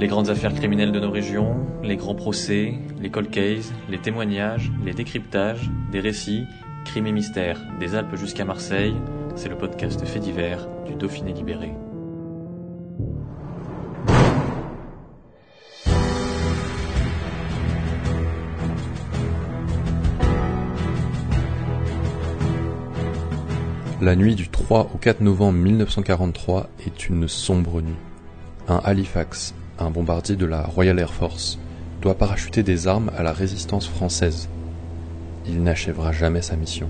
Les grandes affaires criminelles de nos régions, les grands procès, les cold cases, les témoignages, les décryptages, des récits, crimes et mystères, des Alpes jusqu'à Marseille, c'est le podcast fait divers du Dauphiné libéré. La nuit du 3 au 4 novembre 1943 est une sombre nuit. Un Halifax, un bombardier de la Royal Air Force, doit parachuter des armes à la résistance française. Il n'achèvera jamais sa mission.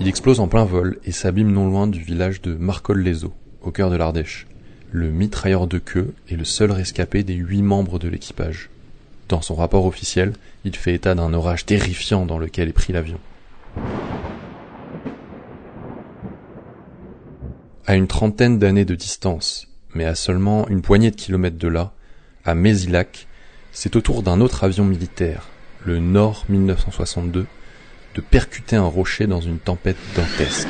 Il explose en plein vol et s'abîme non loin du village de Marcol-les-Eaux, au cœur de l'Ardèche. Le mitrailleur de queue est le seul rescapé des huit membres de l'équipage. Dans son rapport officiel, il fait état d'un orage terrifiant dans lequel est pris l'avion. À une trentaine d'années de distance, mais à seulement une poignée de kilomètres de là, à Mézilac, c'est au tour d'un autre avion militaire, le Nord 1962, de percuter un rocher dans une tempête dantesque.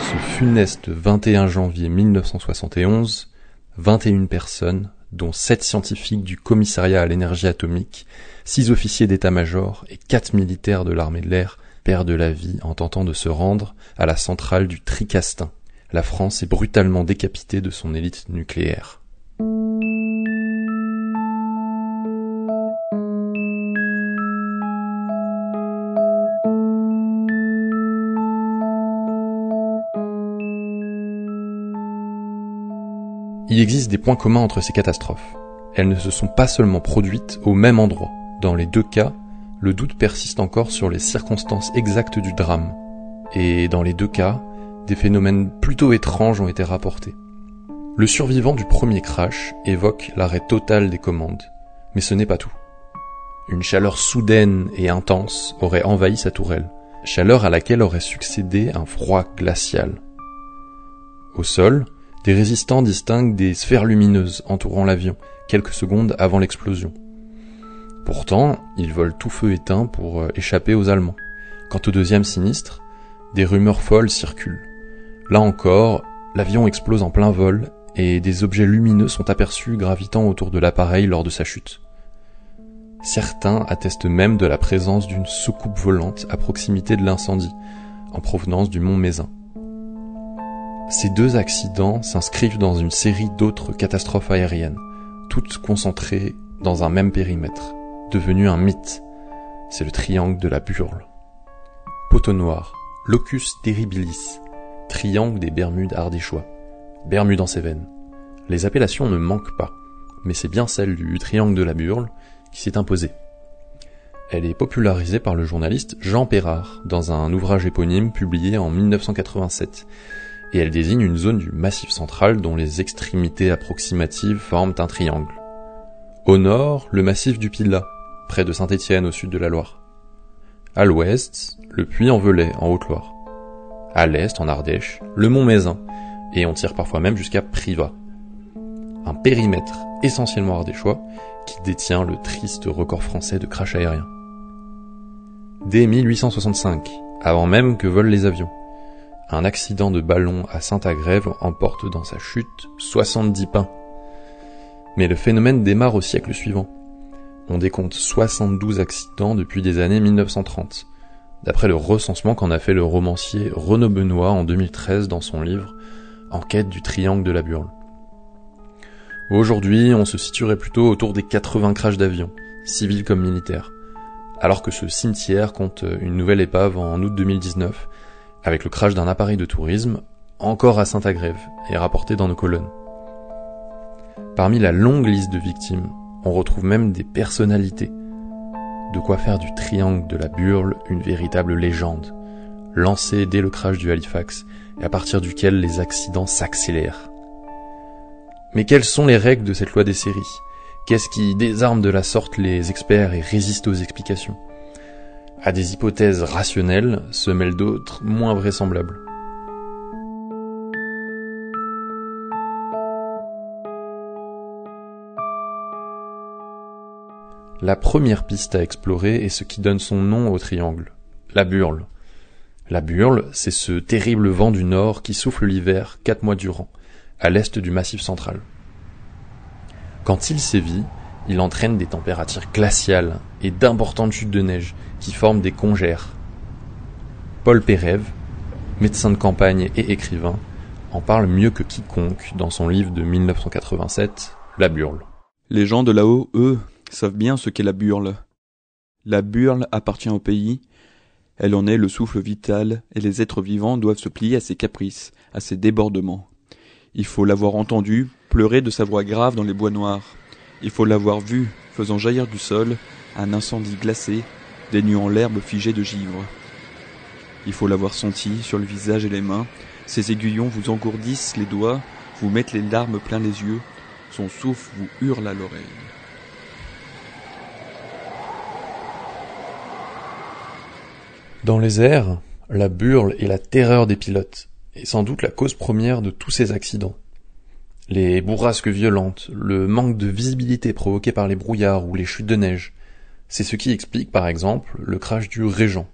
Ce funeste 21 janvier 1971, 21 personnes, dont 7 scientifiques du commissariat à l'énergie atomique, 6 officiers d'état-major et 4 militaires de l'armée de l'air perdent la vie en tentant de se rendre à la centrale du Tricastin, la France est brutalement décapitée de son élite nucléaire. Il existe des points communs entre ces catastrophes. Elles ne se sont pas seulement produites au même endroit. Dans les deux cas, le doute persiste encore sur les circonstances exactes du drame. Et dans les deux cas, des phénomènes plutôt étranges ont été rapportés. Le survivant du premier crash évoque l'arrêt total des commandes, mais ce n'est pas tout. Une chaleur soudaine et intense aurait envahi sa tourelle, chaleur à laquelle aurait succédé un froid glacial. Au sol, des résistants distinguent des sphères lumineuses entourant l'avion quelques secondes avant l'explosion. Pourtant, ils volent tout feu éteint pour euh, échapper aux Allemands. Quant au deuxième sinistre, des rumeurs folles circulent. Là encore, l'avion explose en plein vol et des objets lumineux sont aperçus gravitant autour de l'appareil lors de sa chute. Certains attestent même de la présence d'une soucoupe volante à proximité de l'incendie, en provenance du mont Mézin. Ces deux accidents s'inscrivent dans une série d'autres catastrophes aériennes, toutes concentrées dans un même périmètre, devenu un mythe. C'est le triangle de la Burle. Poteau noir, locus terribilis, triangle des Bermudes ardéchois, Bermude en Cévennes. Les appellations ne manquent pas, mais c'est bien celle du triangle de la Burle qui s'est imposée. Elle est popularisée par le journaliste Jean Perrard dans un ouvrage éponyme publié en 1987, et elle désigne une zone du Massif central dont les extrémités approximatives forment un triangle. Au nord, le massif du Pilat, près de Saint-Étienne au sud de la Loire. À l'ouest, le Puy-en-Velay en Haute-Loire à l'est, en Ardèche, le mont Mézin, et on tire parfois même jusqu'à Privas. Un périmètre essentiellement ardéchois qui détient le triste record français de crash aérien. Dès 1865, avant même que volent les avions, un accident de ballon à Saint-Agrève emporte dans sa chute 70 pains. Mais le phénomène démarre au siècle suivant. On décompte 72 accidents depuis des années 1930, d'après le recensement qu'en a fait le romancier Renaud Benoît en 2013 dans son livre Enquête du triangle de la Burle. Aujourd'hui, on se situerait plutôt autour des 80 crashs d'avions, civils comme militaires, alors que ce cimetière compte une nouvelle épave en août 2019, avec le crash d'un appareil de tourisme, encore à Saint-Agrève, et rapporté dans nos colonnes. Parmi la longue liste de victimes, on retrouve même des personnalités, de quoi faire du triangle de la Burle une véritable légende, lancée dès le crash du Halifax et à partir duquel les accidents s'accélèrent. Mais quelles sont les règles de cette loi des séries? Qu'est-ce qui désarme de la sorte les experts et résiste aux explications? À des hypothèses rationnelles se mêlent d'autres moins vraisemblables. La première piste à explorer est ce qui donne son nom au triangle, la burle. La burle, c'est ce terrible vent du nord qui souffle l'hiver quatre mois durant, à l'est du massif central. Quand il sévit, il entraîne des températures glaciales et d'importantes chutes de neige qui forment des congères. Paul Pérev, médecin de campagne et écrivain, en parle mieux que quiconque dans son livre de 1987, La Burle. Les gens de là-haut, eux, savent bien ce qu'est la burle. La burle appartient au pays, elle en est le souffle vital, et les êtres vivants doivent se plier à ses caprices, à ses débordements. Il faut l'avoir entendu pleurer de sa voix grave dans les bois noirs. Il faut l'avoir vu faisant jaillir du sol un incendie glacé, dénuant l'herbe figée de givre. Il faut l'avoir senti sur le visage et les mains. Ses aiguillons vous engourdissent les doigts, vous mettent les larmes plein les yeux. Son souffle vous hurle à l'oreille. Dans les airs, la burle est la terreur des pilotes, et sans doute la cause première de tous ces accidents. Les bourrasques violentes, le manque de visibilité provoqué par les brouillards ou les chutes de neige, c'est ce qui explique par exemple le crash du Régent.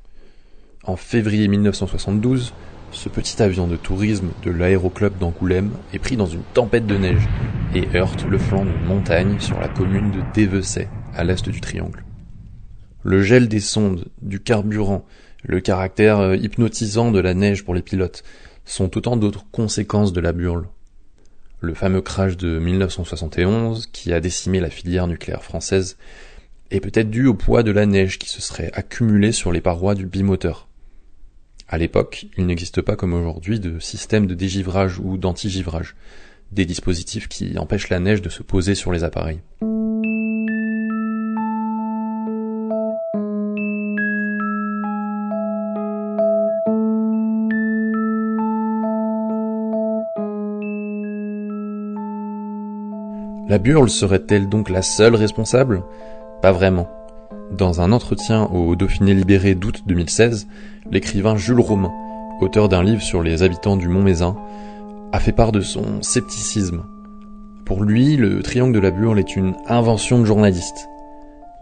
En février 1972, ce petit avion de tourisme de l'aéroclub d'Angoulême est pris dans une tempête de neige et heurte le flanc d'une montagne sur la commune de Dévesset, à l'est du triangle. Le gel des sondes, du carburant le caractère euh, hypnotisant de la neige pour les pilotes sont autant d'autres conséquences de la burle. Le fameux crash de 1971, qui a décimé la filière nucléaire française, est peut-être dû au poids de la neige qui se serait accumulée sur les parois du bimoteur. À l'époque, il n'existe pas comme aujourd'hui de système de dégivrage ou d'antigivrage, des dispositifs qui empêchent la neige de se poser sur les appareils. La Burle serait-elle donc la seule responsable? Pas vraiment. Dans un entretien au Dauphiné libéré d'août 2016, l'écrivain Jules Romain, auteur d'un livre sur les habitants du Mont Mézin, a fait part de son scepticisme. Pour lui, le triangle de la Burle est une invention de journaliste.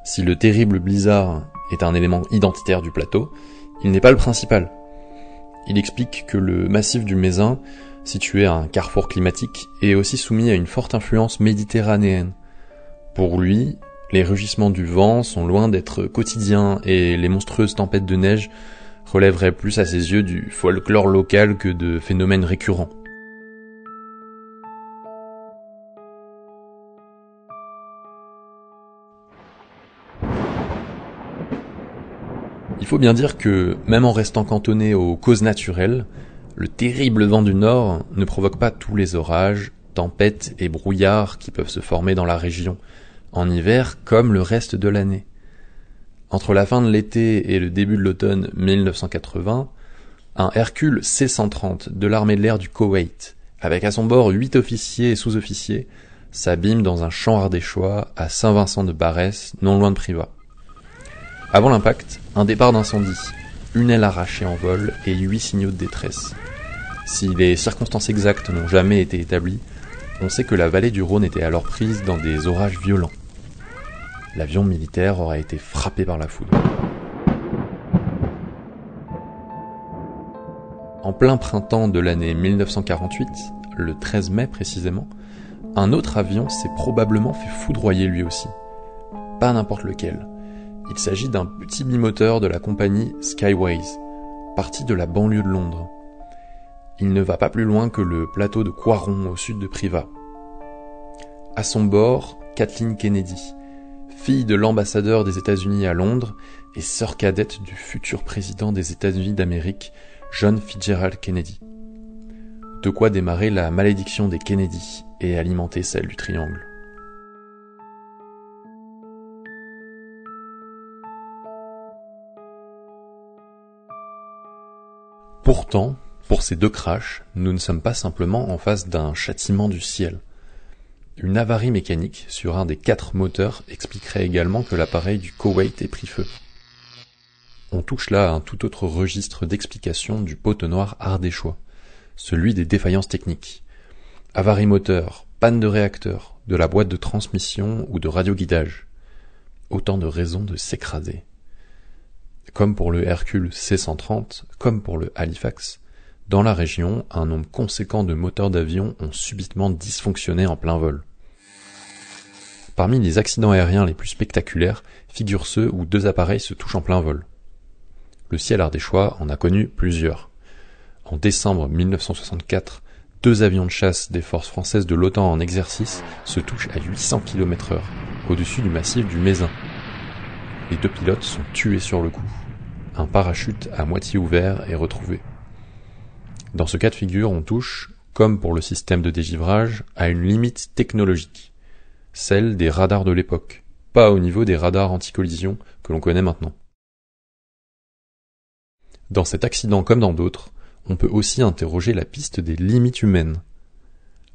Si le terrible blizzard est un élément identitaire du plateau, il n'est pas le principal. Il explique que le massif du Mézin situé à un carrefour climatique, est aussi soumis à une forte influence méditerranéenne. Pour lui, les rugissements du vent sont loin d'être quotidiens et les monstrueuses tempêtes de neige relèveraient plus à ses yeux du folklore local que de phénomènes récurrents. Il faut bien dire que, même en restant cantonné aux causes naturelles, le terrible vent du nord ne provoque pas tous les orages, tempêtes et brouillards qui peuvent se former dans la région, en hiver comme le reste de l'année. Entre la fin de l'été et le début de l'automne 1980, un Hercule C-130 de l'armée de l'air du Koweït, avec à son bord huit officiers et sous-officiers, s'abîme dans un champ ardéchois à Saint-Vincent de Barès, non loin de Privas. Avant l'impact, un départ d'incendie, une aile arrachée en vol et huit signaux de détresse. Si les circonstances exactes n'ont jamais été établies, on sait que la vallée du Rhône était alors prise dans des orages violents. L'avion militaire aura été frappé par la foudre. En plein printemps de l'année 1948, le 13 mai précisément, un autre avion s'est probablement fait foudroyer lui aussi. Pas n'importe lequel. Il s'agit d'un petit bimoteur de la compagnie Skyways, parti de la banlieue de Londres. Il ne va pas plus loin que le plateau de Quaron au sud de Privas. À son bord, Kathleen Kennedy, fille de l'ambassadeur des États-Unis à Londres et sœur cadette du futur président des États-Unis d'Amérique, John Fitzgerald Kennedy. De quoi démarrer la malédiction des Kennedy et alimenter celle du triangle. Pourtant, pour ces deux crashs, nous ne sommes pas simplement en face d'un châtiment du ciel. Une avarie mécanique sur un des quatre moteurs expliquerait également que l'appareil du Koweït ait pris feu. On touche là à un tout autre registre d'explication du poteau noir ardéchois, celui des défaillances techniques. Avarie moteur, panne de réacteur, de la boîte de transmission ou de radioguidage. Autant de raisons de s'écraser. Comme pour le Hercule C-130, comme pour le Halifax, dans la région, un nombre conséquent de moteurs d'avion ont subitement dysfonctionné en plein vol. Parmi les accidents aériens les plus spectaculaires figurent ceux où deux appareils se touchent en plein vol. Le ciel ardéchois en a connu plusieurs. En décembre 1964, deux avions de chasse des forces françaises de l'OTAN en exercice se touchent à 800 km heure, au-dessus du massif du Mézin. Les deux pilotes sont tués sur le coup. Un parachute à moitié ouvert est retrouvé. Dans ce cas de figure, on touche, comme pour le système de dégivrage, à une limite technologique, celle des radars de l'époque, pas au niveau des radars anti-collision que l'on connaît maintenant. Dans cet accident comme dans d'autres, on peut aussi interroger la piste des limites humaines.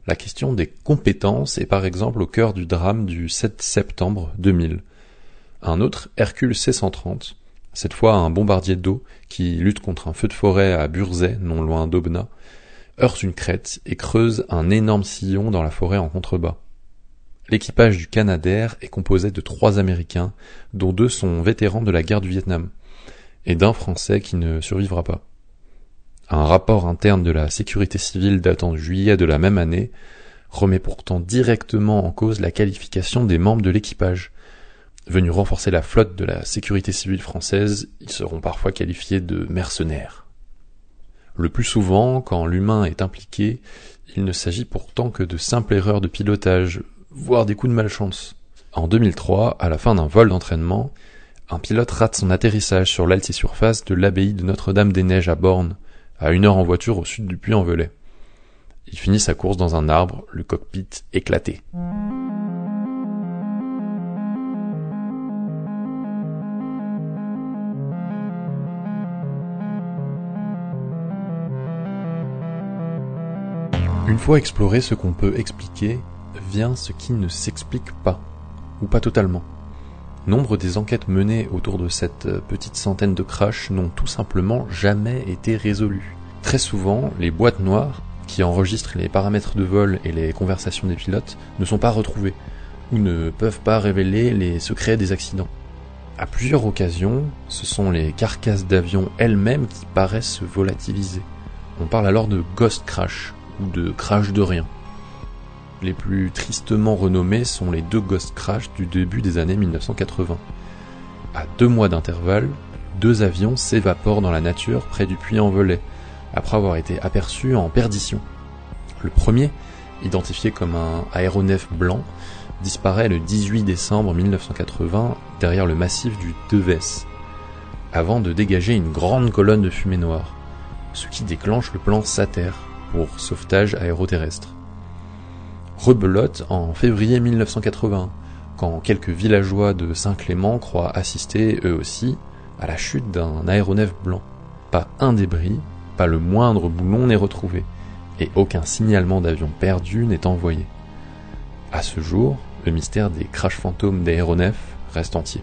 La question des compétences est par exemple au cœur du drame du 7 septembre 2000. Un autre Hercule C-130, cette fois un bombardier d'eau qui lutte contre un feu de forêt à Burzet, non loin d'Aubenas, heurte une crête et creuse un énorme sillon dans la forêt en contrebas. L'équipage du Canadair est composé de trois Américains, dont deux sont vétérans de la guerre du Vietnam, et d'un Français qui ne survivra pas. Un rapport interne de la sécurité civile datant de juillet de la même année remet pourtant directement en cause la qualification des membres de l'équipage. Venus renforcer la flotte de la sécurité civile française, ils seront parfois qualifiés de mercenaires. Le plus souvent, quand l'humain est impliqué, il ne s'agit pourtant que de simples erreurs de pilotage, voire des coups de malchance. En 2003, à la fin d'un vol d'entraînement, un pilote rate son atterrissage sur l'altisurface de l'abbaye de Notre-Dame-des-Neiges à Borne, à une heure en voiture au sud du Puy-en-Velay. Il finit sa course dans un arbre, le cockpit éclaté. Une fois exploré ce qu'on peut expliquer, vient ce qui ne s'explique pas, ou pas totalement. Nombre des enquêtes menées autour de cette euh, petite centaine de crashs n'ont tout simplement jamais été résolues. Très souvent, les boîtes noires, qui enregistrent les paramètres de vol et les conversations des pilotes, ne sont pas retrouvées, ou ne peuvent pas révéler les secrets des accidents. À plusieurs occasions, ce sont les carcasses d'avions elles-mêmes qui paraissent se volatiliser. On parle alors de ghost crash, ou de crash de rien. Les plus tristement renommés sont les deux Ghost Crash du début des années 1980. À deux mois d'intervalle, deux avions s'évaporent dans la nature près du Puy-en-Velay, après avoir été aperçus en perdition. Le premier, identifié comme un aéronef blanc, disparaît le 18 décembre 1980 derrière le massif du Deves, avant de dégager une grande colonne de fumée noire, ce qui déclenche le plan SATER sauvetage aéroterrestre rebelote en février 1980, quand quelques villageois de Saint-Clément croient assister, eux aussi, à la chute d'un aéronef blanc. Pas un débris, pas le moindre boulon n'est retrouvé, et aucun signalement d'avion perdu n'est envoyé. À ce jour, le mystère des crash fantômes d'aéronefs reste entier.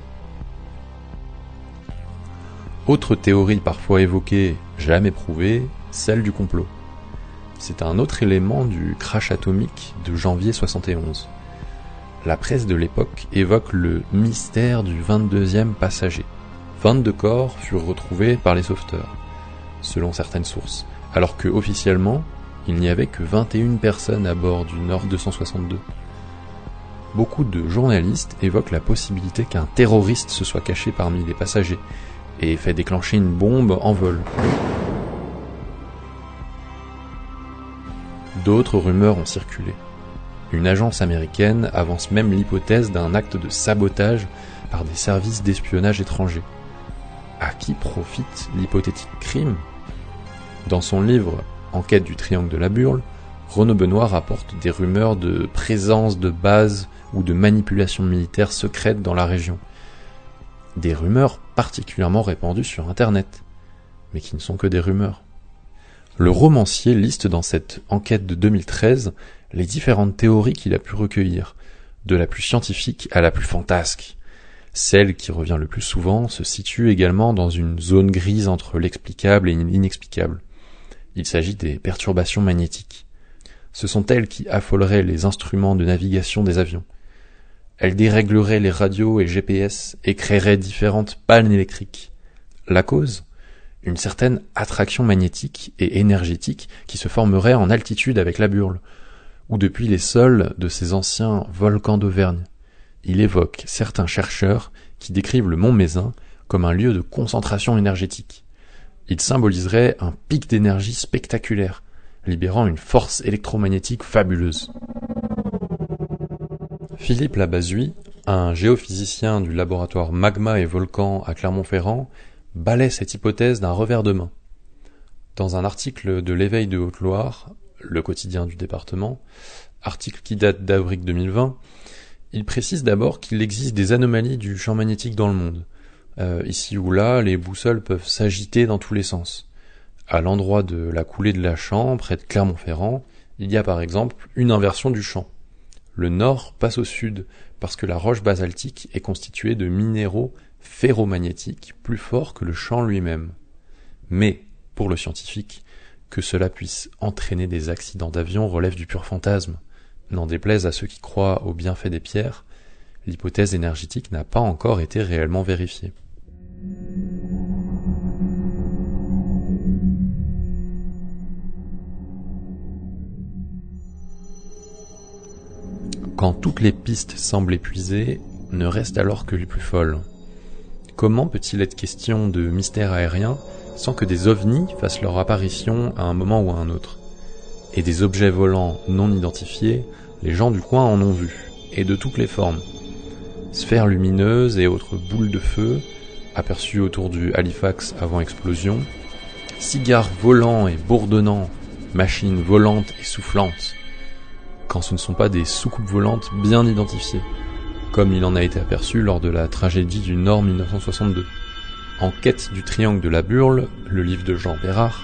Autre théorie parfois évoquée, jamais prouvée, celle du complot c'est un autre élément du crash atomique de janvier 71. La presse de l'époque évoque le mystère du 22e passager. 22 corps furent retrouvés par les sauveteurs, selon certaines sources, alors que officiellement, il n'y avait que 21 personnes à bord du Nord 262. Beaucoup de journalistes évoquent la possibilité qu'un terroriste se soit caché parmi les passagers et fait déclencher une bombe en vol. D'autres rumeurs ont circulé. Une agence américaine avance même l'hypothèse d'un acte de sabotage par des services d'espionnage étrangers. À qui profite l'hypothétique crime? Dans son livre Enquête du triangle de la Burle, Renaud Benoît rapporte des rumeurs de présence de bases ou de manipulation militaire secrète dans la région. Des rumeurs particulièrement répandues sur Internet, mais qui ne sont que des rumeurs. Le romancier liste dans cette enquête de 2013 les différentes théories qu'il a pu recueillir, de la plus scientifique à la plus fantasque. Celle qui revient le plus souvent se situe également dans une zone grise entre l'explicable et l'inexplicable. Il s'agit des perturbations magnétiques. Ce sont elles qui affoleraient les instruments de navigation des avions. Elles dérégleraient les radios et GPS et créeraient différentes pannes électriques. La cause? Une certaine attraction magnétique et énergétique qui se formerait en altitude avec la Burle, ou depuis les sols de ces anciens volcans d'Auvergne, il évoque certains chercheurs qui décrivent le mont Mézin comme un lieu de concentration énergétique. Il symboliserait un pic d'énergie spectaculaire, libérant une force électromagnétique fabuleuse. Philippe Labazui, un géophysicien du laboratoire Magma et Volcan à Clermont-Ferrand, balaie cette hypothèse d'un revers de main. Dans un article de l'Éveil de Haute-Loire, le quotidien du département, article qui date d'avril 2020, il précise d'abord qu'il existe des anomalies du champ magnétique dans le monde. Euh, ici ou là, les boussoles peuvent s'agiter dans tous les sens. À l'endroit de la coulée de la Champ, près de Clermont-Ferrand, il y a par exemple une inversion du champ. Le nord passe au sud parce que la roche basaltique est constituée de minéraux ferromagnétiques plus forts que le champ lui-même. Mais, pour le scientifique, que cela puisse entraîner des accidents d'avion relève du pur fantasme. N'en déplaise à ceux qui croient au bienfait des pierres, l'hypothèse énergétique n'a pas encore été réellement vérifiée. Quand toutes les pistes semblent épuisées, ne restent alors que les plus folles. Comment peut-il être question de mystère aérien sans que des ovnis fassent leur apparition à un moment ou à un autre? Et des objets volants non identifiés, les gens du coin en ont vu, et de toutes les formes. Sphères lumineuses et autres boules de feu, aperçues autour du Halifax avant explosion, cigares volants et bourdonnants, machines volantes et soufflantes, quand ce ne sont pas des soucoupes volantes bien identifiées, comme il en a été aperçu lors de la tragédie du Nord 1962. En quête du triangle de la Burle, le livre de Jean Bérard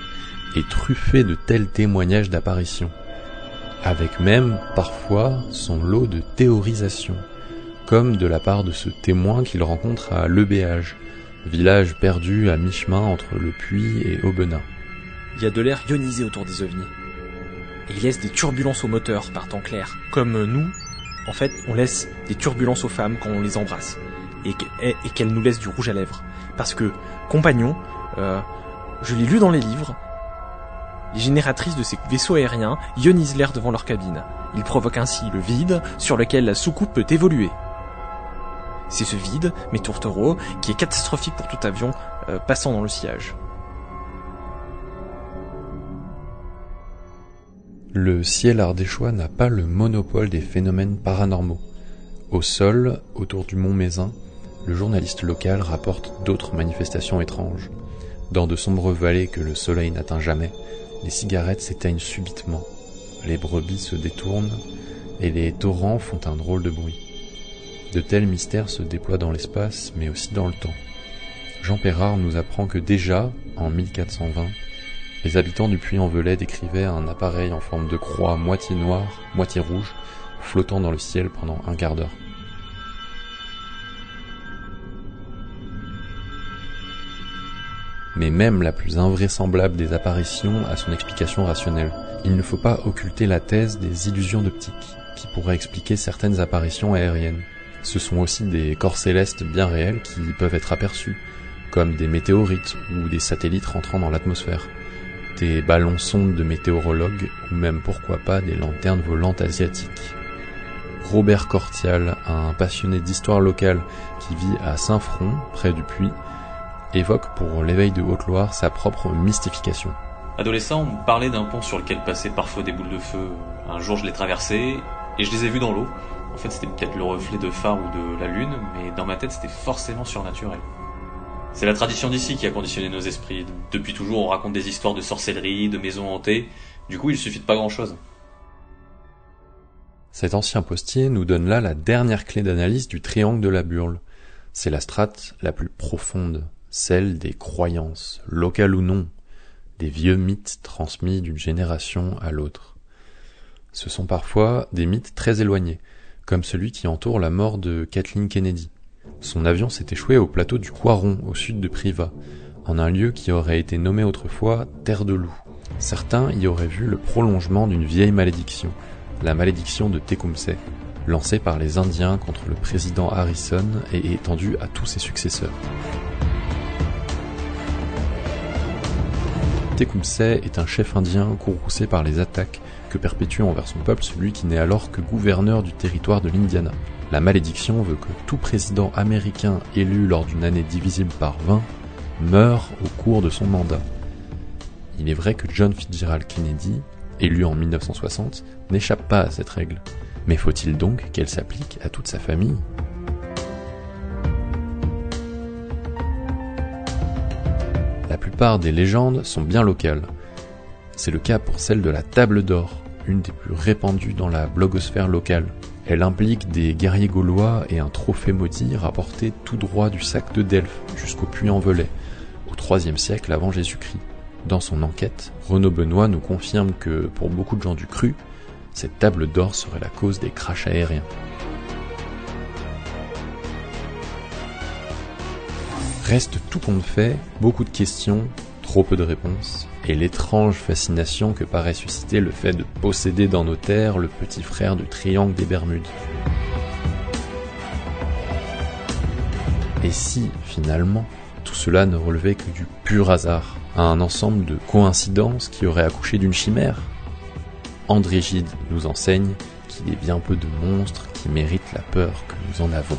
est truffé de tels témoignages d'apparitions, avec même parfois son lot de théorisation, comme de la part de ce témoin qu'il rencontre à Lebéage, village perdu à mi-chemin entre le Puy et Aubenas. Il y a de l'air ionisé autour des ovnis et il laisse des turbulences au moteur par temps clair. Comme nous, en fait, on laisse des turbulences aux femmes quand on les embrasse et qu'elles nous laissent du rouge à lèvres. Parce que, compagnon, euh, je l'ai lu dans les livres, les génératrices de ces vaisseaux aériens ionisent l'air devant leur cabine. Ils provoquent ainsi le vide sur lequel la soucoupe peut évoluer. C'est ce vide, mes tourtereaux, qui est catastrophique pour tout avion euh, passant dans le sillage. Le ciel ardéchois n'a pas le monopole des phénomènes paranormaux. Au sol, autour du mont Mézin, le journaliste local rapporte d'autres manifestations étranges. Dans de sombres vallées que le soleil n'atteint jamais, les cigarettes s'éteignent subitement, les brebis se détournent et les torrents font un drôle de bruit. De tels mystères se déploient dans l'espace, mais aussi dans le temps. Jean Perrard nous apprend que déjà, en 1420, les habitants du Puy-en-Velay décrivaient un appareil en forme de croix moitié noire, moitié rouge, flottant dans le ciel pendant un quart d'heure. Mais même la plus invraisemblable des apparitions a son explication rationnelle. Il ne faut pas occulter la thèse des illusions d'optique, qui pourraient expliquer certaines apparitions aériennes. Ce sont aussi des corps célestes bien réels qui peuvent être aperçus, comme des météorites ou des satellites rentrant dans l'atmosphère des ballons sondes de météorologues ou même pourquoi pas des lanternes volantes asiatiques. Robert Cortial, un passionné d'histoire locale qui vit à Saint-Front, près du Puy, évoque pour l'éveil de Haute-Loire sa propre mystification. Adolescent, on me parlait d'un pont sur lequel passaient parfois des boules de feu. Un jour, je l'ai traversé et je les ai vus dans l'eau. En fait, c'était peut-être le reflet de phare ou de la lune, mais dans ma tête, c'était forcément surnaturel. C'est la tradition d'ici qui a conditionné nos esprits. Depuis toujours, on raconte des histoires de sorcellerie, de maisons hantées. Du coup, il suffit de pas grand-chose. Cet ancien postier nous donne là la dernière clé d'analyse du triangle de la Burle. C'est la strate la plus profonde, celle des croyances, locales ou non, des vieux mythes transmis d'une génération à l'autre. Ce sont parfois des mythes très éloignés, comme celui qui entoure la mort de Kathleen Kennedy. Son avion s'est échoué au plateau du Coiron, au sud de Privas, en un lieu qui aurait été nommé autrefois Terre de Loup. Certains y auraient vu le prolongement d'une vieille malédiction, la malédiction de Tecumseh, lancée par les Indiens contre le président Harrison et étendue à tous ses successeurs. Tecumseh est un chef indien courroucé par les attaques que perpétue envers son peuple celui qui n'est alors que gouverneur du territoire de l'Indiana. La malédiction veut que tout président américain élu lors d'une année divisible par 20 meure au cours de son mandat. Il est vrai que John Fitzgerald Kennedy, élu en 1960, n'échappe pas à cette règle. Mais faut-il donc qu'elle s'applique à toute sa famille? La plupart des légendes sont bien locales. C'est le cas pour celle de la Table d'Or, une des plus répandues dans la blogosphère locale. Elle implique des guerriers gaulois et un trophée maudit rapporté tout droit du sac de Delphes jusqu'au Puy-en-Velay, au IIIe siècle avant Jésus-Christ. Dans son enquête, Renaud Benoît nous confirme que, pour beaucoup de gens du cru, cette table d'or serait la cause des crashs aériens. Reste tout compte fait, beaucoup de questions, peu de réponses, et l'étrange fascination que paraît susciter le fait de posséder dans nos terres le petit frère du triangle des Bermudes. Et si, finalement, tout cela ne relevait que du pur hasard, un ensemble de coïncidences qui auraient accouché d'une chimère? André Gide nous enseigne qu'il est bien peu de monstres qui méritent la peur que nous en avons.